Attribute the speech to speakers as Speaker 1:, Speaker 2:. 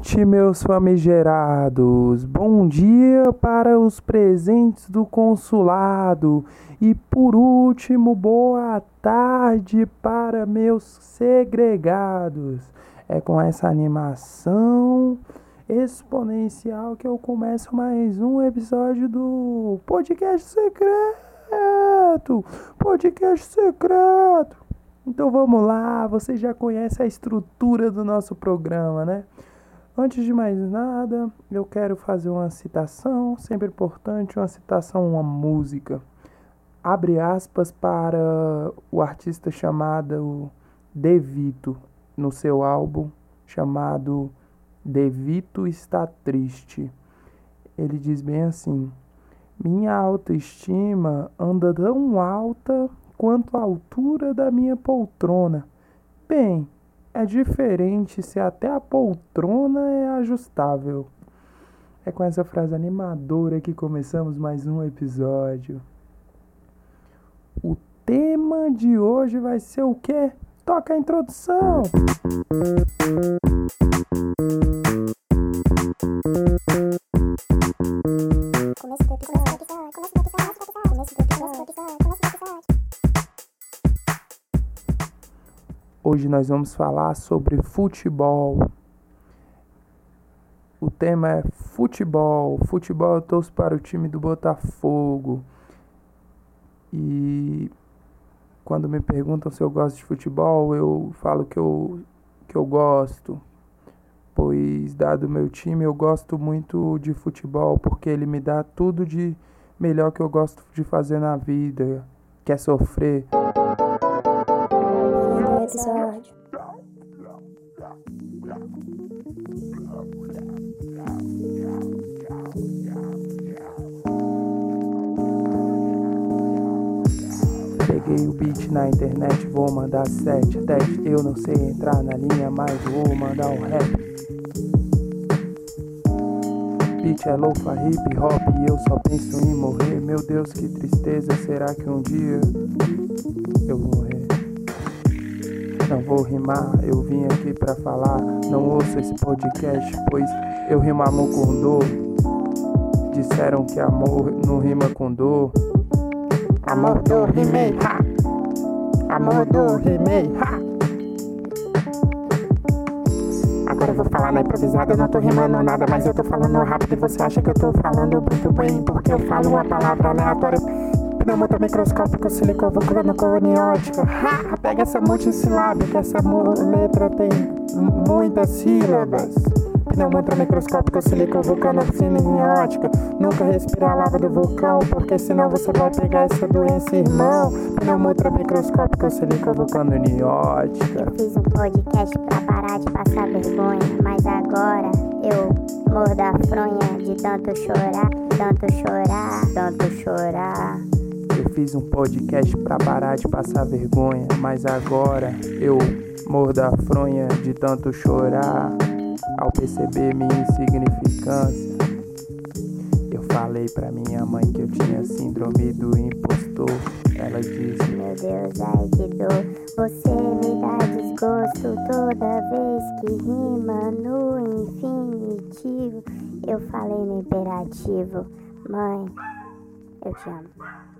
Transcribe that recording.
Speaker 1: noite, meus famigerados. Bom dia para os presentes do consulado. E por último, boa tarde para meus segregados. É com essa animação exponencial que eu começo mais um episódio do Podcast Secreto. Podcast Secreto. Então vamos lá, você já conhece a estrutura do nosso programa, né? Antes de mais nada, eu quero fazer uma citação, sempre importante, uma citação, uma música. Abre aspas para o artista chamado Devito, no seu álbum chamado Devito Está Triste. Ele diz bem assim: Minha autoestima anda tão alta quanto à altura da minha poltrona. Bem, é diferente se até a poltrona é ajustável. É com essa frase animadora que começamos mais um episódio. O tema de hoje vai ser o quê? Toca a introdução! Começo do episódio, começo do episódio, começo do episódio, começo do episódio. Hoje nós vamos falar sobre futebol. O tema é futebol. Futebol eu torço para o time do Botafogo. E quando me perguntam se eu gosto de futebol, eu falo que eu, que eu gosto. Pois, dado o meu time, eu gosto muito de futebol porque ele me dá tudo de melhor que eu gosto de fazer na vida, que é sofrer episódio. Peguei o beat na internet, vou mandar 7, 10. Eu não sei entrar na linha, mas vou mandar um rap. Beat é loufa, hip hop e eu só penso em morrer. Meu Deus, que tristeza, será que um dia eu vou morrer? Não vou rimar, eu vim aqui pra falar. Não ouço esse podcast, pois eu rimo amor com dor. Disseram que amor não rima com dor. Amor do rimei, ha! Amor do rimei, ha! Agora eu vou falar na improvisada, eu não tô rimando nada, mas eu tô falando rápido e você acha que eu tô falando muito bem, porque eu falo uma palavra aleatória pneumota microscópico, silicovoclano, coniótica. Ha! Pega essa multissilábica, essa letra tem muitas sílabas. Pneumota microscópico, silicovulcano, siniótica. Nunca respira a lava do vulcão, porque senão você vai pegar essa doença, irmão. Pneumota microscópico, silicovulcano, niótica.
Speaker 2: Eu fiz um podcast pra parar de passar vergonha, mas agora eu mordo a fronha de tanto chorar, tanto chorar, tanto chorar.
Speaker 1: Fiz um podcast pra parar de passar vergonha, mas agora eu mordo a fronha de tanto chorar ao perceber minha insignificância. Eu falei pra minha mãe que eu tinha síndrome do impostor. Ela disse:
Speaker 2: Meu Deus, ai que dor. Você me dá desgosto toda vez que rima no infinitivo. Eu falei no imperativo: Mãe, eu te amo.